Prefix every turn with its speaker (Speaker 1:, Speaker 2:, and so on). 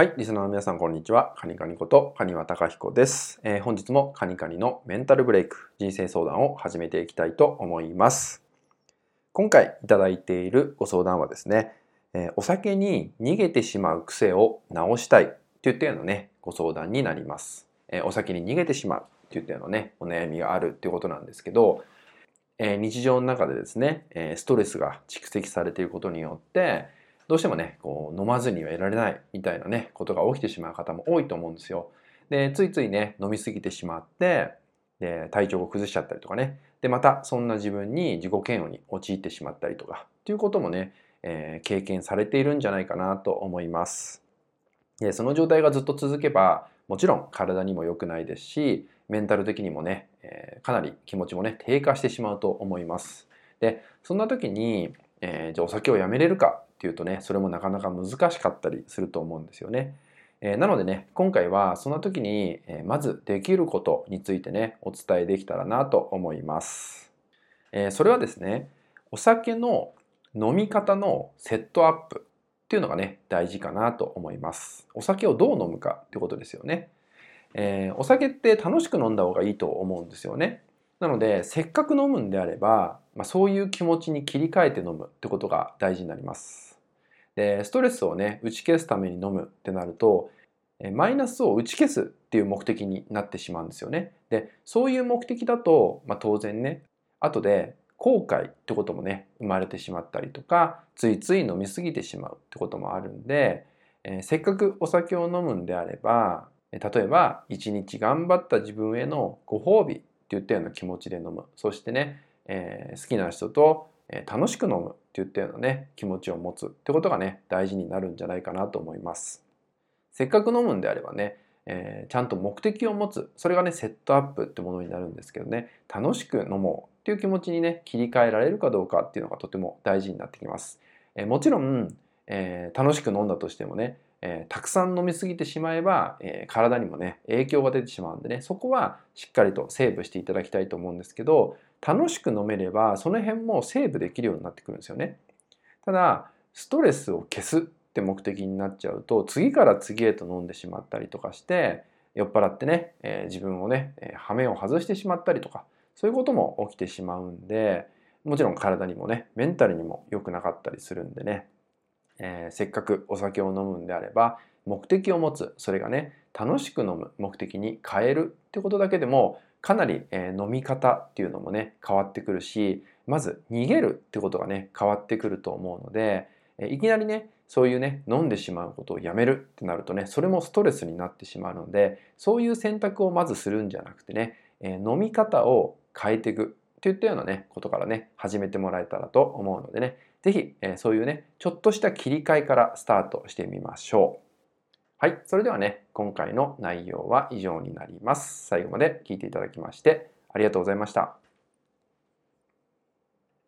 Speaker 1: はい、リスナーの皆さん、こんにちは。カニカニこと、カニワタカヒコです、えー、本日もカニカニのメンタルブレイク、人生相談を始めていきたいと思います。今回いただいているご相談はですね、えー、お酒に逃げてしまう癖を直したいといったようなね、ご相談になります。えー、お酒に逃げてしまうといったようなね、お悩みがあるっていうことなんですけど、え日常の中でですね、えストレスが蓄積されていることによって、どうしてもね、こう飲まずにはいられないみたいなね、ことが起きてしまう方も多いと思うんですよ。で、ついついね、飲みすぎてしまって、で、体調を崩しちゃったりとかね。で、またそんな自分に自己嫌悪に陥ってしまったりとか、っていうこともね、えー、経験されているんじゃないかなと思います。で、その状態がずっと続けば、もちろん体にも良くないですし、メンタル的にもね、えー、かなり気持ちもね、低下してしまうと思います。で、そんな時に、えー、じゃあお酒をやめれるかっていうとね、それもなかなか難しかったりすると思うんですよね。えー、なのでね、今回はそんな時に、えー、まずできることについてね、お伝えできたらなと思います。えー、それはですね、お酒の飲み方のセットアップっていうのがね、大事かなと思います。お酒をどう飲むかってことですよね。え、お酒って楽しく飲んだ方がいいと思うんですよね。なので、せっかく飲むんであれば、まあ、そういう気持ちに切り替えて飲むってことが大事になります。でストレスをね打ち消すために飲むってなるとマイナスを打ち消すっていう目的になってしまうんですよね。でそういう目的だと、まあ、当然ね後で後悔ってこともね生まれてしまったりとかついつい飲み過ぎてしまうってこともあるんで、えー、せっかくお酒を飲むんであれば例えば一日頑張った自分へのご褒美っていったような気持ちで飲むそしてね、えー、好きな人とえ楽しく飲むって言ったようなね気持ちを持つってことがね大事になるんじゃないかなと思います。せっかく飲むんであればね、えー、ちゃんと目的を持つそれがねセットアップってものになるんですけどね楽しく飲もうっていう気持ちにね切り替えられるかどうかっていうのがとても大事になってきます、えー、もちろん、えー、楽しく飲んだとしてもねえー、たくさん飲みすぎてしまえば、えー、体にもね影響が出てしまうんでねそこはしっかりとセーブしていただきたいと思うんですけど楽しく飲めればその辺もセーブできるようになってくるんですよね。ただストレスを消すって目的になっちゃうと次から次へと飲んでしまったりとかして酔っ払ってね、えー、自分をね、え、羽目を外してしまったりとかそういうことも起きてしまうんでもちろん体にもねメンタルにも良くなかったりするんでねえー、せっかくお酒を飲むんであれば目的を持つそれがね楽しく飲む目的に変えるってことだけでもかなり、えー、飲み方っていうのもね変わってくるしまず逃げるってことがね変わってくると思うので、えー、いきなりねそういうね飲んでしまうことをやめるってなるとねそれもストレスになってしまうのでそういう選択をまずするんじゃなくてね、えー、飲み方を変えていくといったようなねことからね始めてもらえたらと思うのでねぜひ、えー、そういうね、ちょっとした切り替えからスタートしてみましょう。はい。それではね、今回の内容は以上になります。最後まで聞いていただきましてありがとうございました。